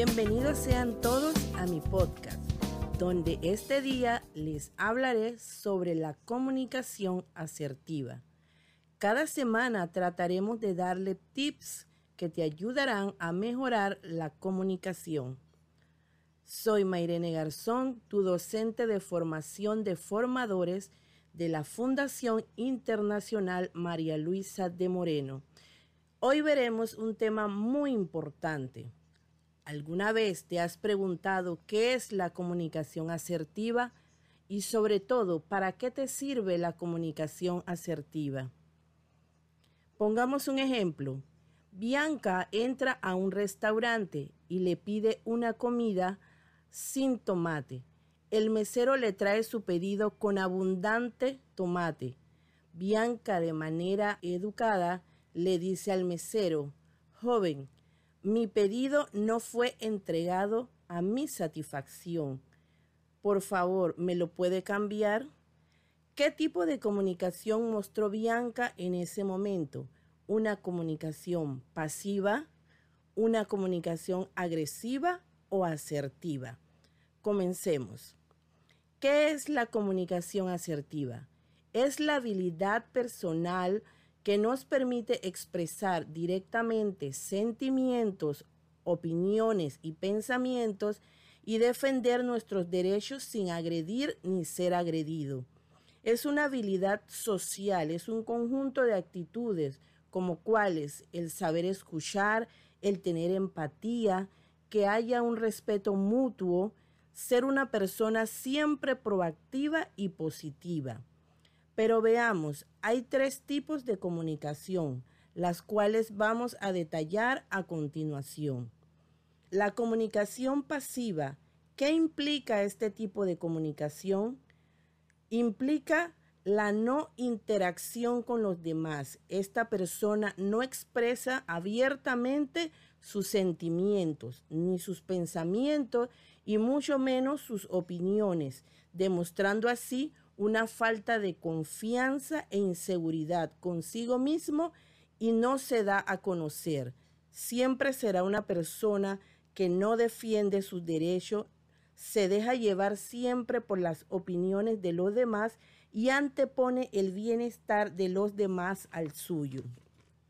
Bienvenidos sean todos a mi podcast, donde este día les hablaré sobre la comunicación asertiva. Cada semana trataremos de darle tips que te ayudarán a mejorar la comunicación. Soy Mairene Garzón, tu docente de formación de formadores de la Fundación Internacional María Luisa de Moreno. Hoy veremos un tema muy importante ¿Alguna vez te has preguntado qué es la comunicación asertiva y sobre todo para qué te sirve la comunicación asertiva? Pongamos un ejemplo. Bianca entra a un restaurante y le pide una comida sin tomate. El mesero le trae su pedido con abundante tomate. Bianca de manera educada le dice al mesero, joven, mi pedido no fue entregado a mi satisfacción. Por favor, ¿me lo puede cambiar? ¿Qué tipo de comunicación mostró Bianca en ese momento? ¿Una comunicación pasiva? ¿Una comunicación agresiva o asertiva? Comencemos. ¿Qué es la comunicación asertiva? Es la habilidad personal que nos permite expresar directamente sentimientos, opiniones y pensamientos y defender nuestros derechos sin agredir ni ser agredido. Es una habilidad social, es un conjunto de actitudes como cuáles el saber escuchar, el tener empatía, que haya un respeto mutuo, ser una persona siempre proactiva y positiva. Pero veamos, hay tres tipos de comunicación, las cuales vamos a detallar a continuación. La comunicación pasiva, ¿qué implica este tipo de comunicación? Implica la no interacción con los demás. Esta persona no expresa abiertamente sus sentimientos, ni sus pensamientos, y mucho menos sus opiniones, demostrando así una falta de confianza e inseguridad consigo mismo y no se da a conocer. Siempre será una persona que no defiende sus derechos, se deja llevar siempre por las opiniones de los demás y antepone el bienestar de los demás al suyo.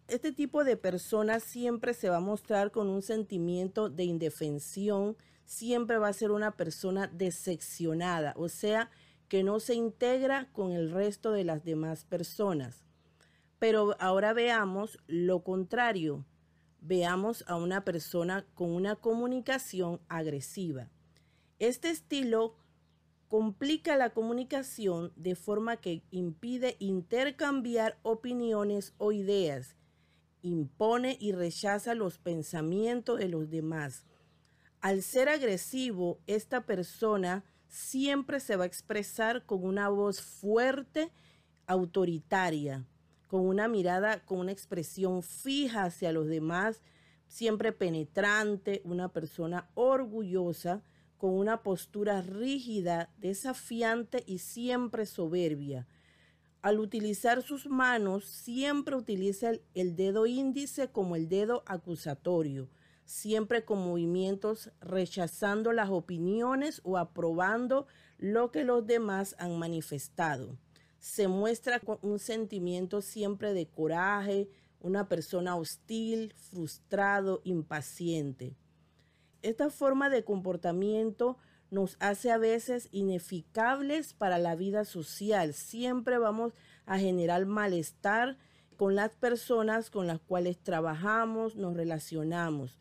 Este tipo de persona siempre se va a mostrar con un sentimiento de indefensión, siempre va a ser una persona decepcionada, o sea, que no se integra con el resto de las demás personas. Pero ahora veamos lo contrario. Veamos a una persona con una comunicación agresiva. Este estilo complica la comunicación de forma que impide intercambiar opiniones o ideas, impone y rechaza los pensamientos de los demás. Al ser agresivo, esta persona siempre se va a expresar con una voz fuerte, autoritaria, con una mirada, con una expresión fija hacia los demás, siempre penetrante, una persona orgullosa, con una postura rígida, desafiante y siempre soberbia. Al utilizar sus manos, siempre utiliza el, el dedo índice como el dedo acusatorio siempre con movimientos rechazando las opiniones o aprobando lo que los demás han manifestado. Se muestra con un sentimiento siempre de coraje, una persona hostil, frustrado, impaciente. Esta forma de comportamiento nos hace a veces ineficables para la vida social. Siempre vamos a generar malestar con las personas con las cuales trabajamos, nos relacionamos.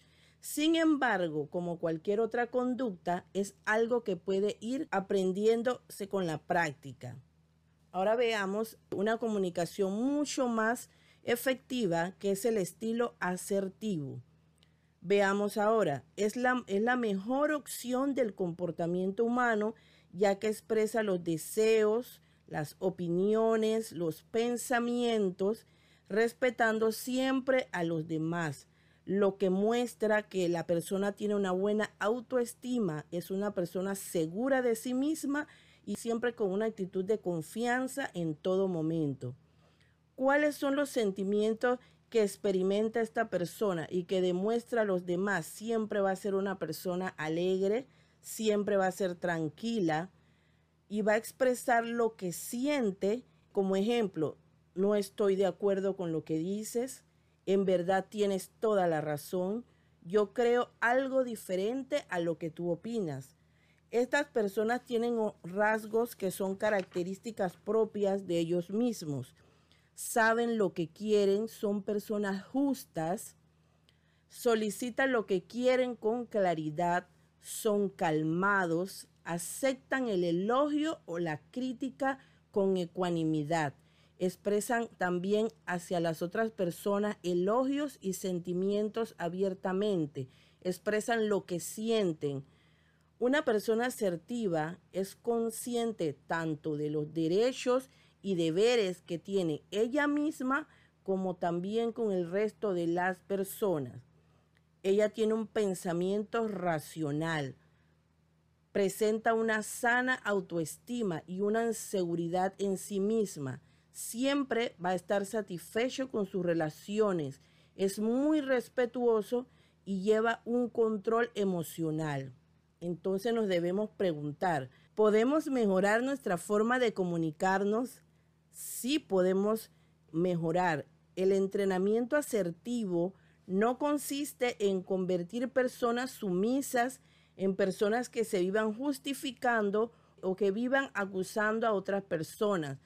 Sin embargo, como cualquier otra conducta, es algo que puede ir aprendiéndose con la práctica. Ahora veamos una comunicación mucho más efectiva que es el estilo asertivo. Veamos ahora, es la, es la mejor opción del comportamiento humano ya que expresa los deseos, las opiniones, los pensamientos, respetando siempre a los demás lo que muestra que la persona tiene una buena autoestima, es una persona segura de sí misma y siempre con una actitud de confianza en todo momento. ¿Cuáles son los sentimientos que experimenta esta persona y que demuestra a los demás siempre va a ser una persona alegre, siempre va a ser tranquila y va a expresar lo que siente. Como ejemplo, no estoy de acuerdo con lo que dices, en verdad tienes toda la razón, yo creo algo diferente a lo que tú opinas. Estas personas tienen rasgos que son características propias de ellos mismos saben lo que quieren, son personas justas, solicitan lo que quieren con claridad, son calmados, aceptan el elogio o la crítica con ecuanimidad. Expresan también hacia las otras personas elogios y sentimientos abiertamente. Expresan lo que sienten. Una persona asertiva es consciente tanto de los derechos y deberes que tiene ella misma como también con el resto de las personas. Ella tiene un pensamiento racional, presenta una sana autoestima y una seguridad en sí misma. Siempre va a estar satisfecho con sus relaciones, es muy respetuoso y lleva un control emocional. Entonces nos debemos preguntar, ¿podemos mejorar nuestra forma de comunicarnos? sí podemos mejorar. El entrenamiento asertivo no consiste en convertir personas sumisas en personas que se vivan justificando o que vivan acusando a otras personas,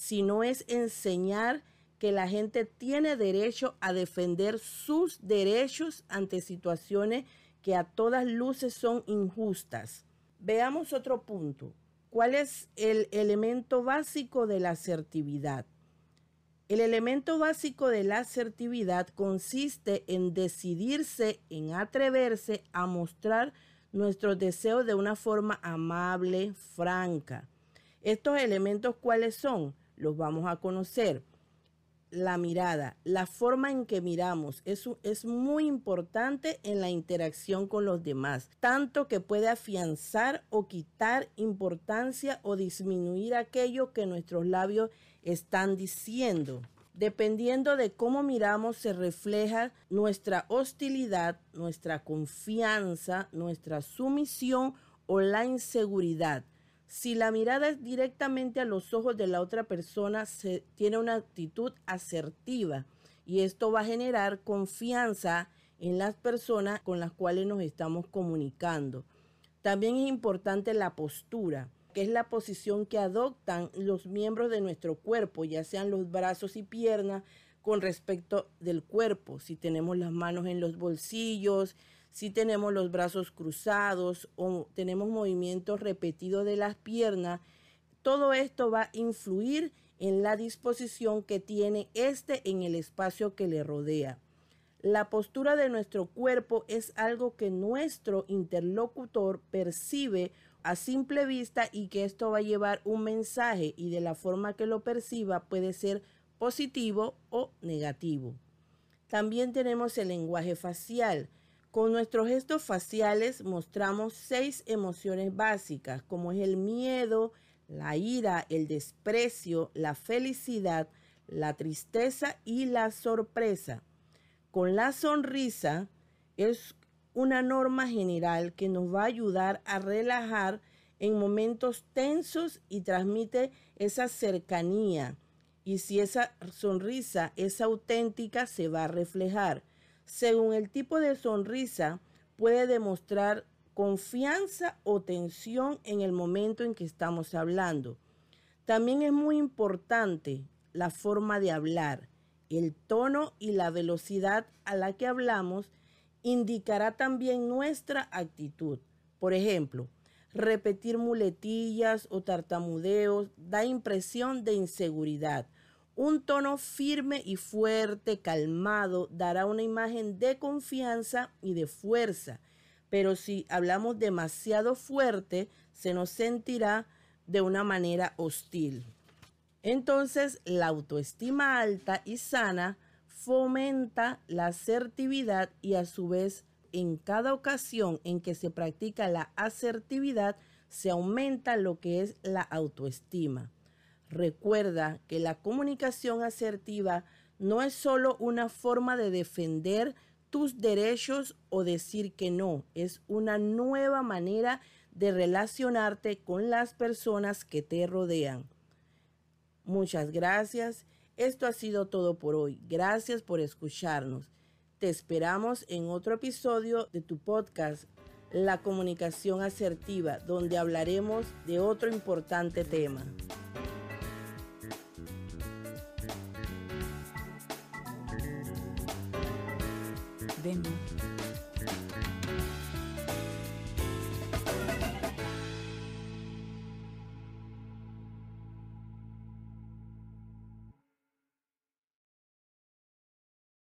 sino es enseñar que la gente tiene derecho a defender sus derechos ante situaciones que a todas luces son injustas. Veamos otro punto. ¿Cuál es el elemento básico de la asertividad? El elemento básico de la asertividad consiste en decidirse, en atreverse a mostrar nuestros deseos de una forma amable, franca. Estos elementos, ¿cuáles son? Los vamos a conocer la mirada, la forma en que miramos, eso es muy importante en la interacción con los demás, tanto que puede afianzar o quitar importancia o disminuir aquello que nuestros labios están diciendo. Dependiendo de cómo miramos se refleja nuestra hostilidad, nuestra confianza, nuestra sumisión o la inseguridad. Si la mirada es directamente a los ojos de la otra persona, se tiene una actitud asertiva y esto va a generar confianza en las personas con las cuales nos estamos comunicando. También es importante la postura, que es la posición que adoptan los miembros de nuestro cuerpo, ya sean los brazos y piernas, con respecto del cuerpo, si tenemos las manos en los bolsillos, si tenemos los brazos cruzados o tenemos movimientos repetidos de las piernas, todo esto va a influir en la disposición que tiene este en el espacio que le rodea. La postura de nuestro cuerpo es algo que nuestro interlocutor percibe a simple vista y que esto va a llevar un mensaje y de la forma que lo perciba puede ser positivo o negativo. También tenemos el lenguaje facial. Con nuestros gestos faciales mostramos seis emociones básicas, como es el miedo, la ira, el desprecio, la felicidad, la tristeza y la sorpresa. Con la sonrisa es una norma general que nos va a ayudar a relajar en momentos tensos y transmite esa cercanía. Y si esa sonrisa es auténtica, se va a reflejar según el tipo de sonrisa, puede demostrar confianza o tensión en el momento en que estamos hablando. También es muy importante la forma de hablar. El tono y la velocidad a la que hablamos indicará también nuestra actitud. Por ejemplo, repetir muletillas o tartamudeos da impresión de inseguridad un tono firme y fuerte, calmado, dará una imagen de confianza y de fuerza. Pero si hablamos demasiado fuerte, se nos sentirá de una manera hostil. Entonces, la autoestima alta y sana fomenta la asertividad y a su vez, en cada ocasión en que se practica la asertividad, se aumenta lo que es la autoestima. Recuerda que la comunicación asertiva no es solo una forma de defender tus derechos o decir que no, es una nueva manera de relacionarte con las personas que te rodean. Muchas gracias. Esto ha sido todo por hoy. Gracias por escucharnos. Te esperamos en otro episodio de tu podcast, La comunicación asertiva, donde hablaremos de otro importante tema. Vemo.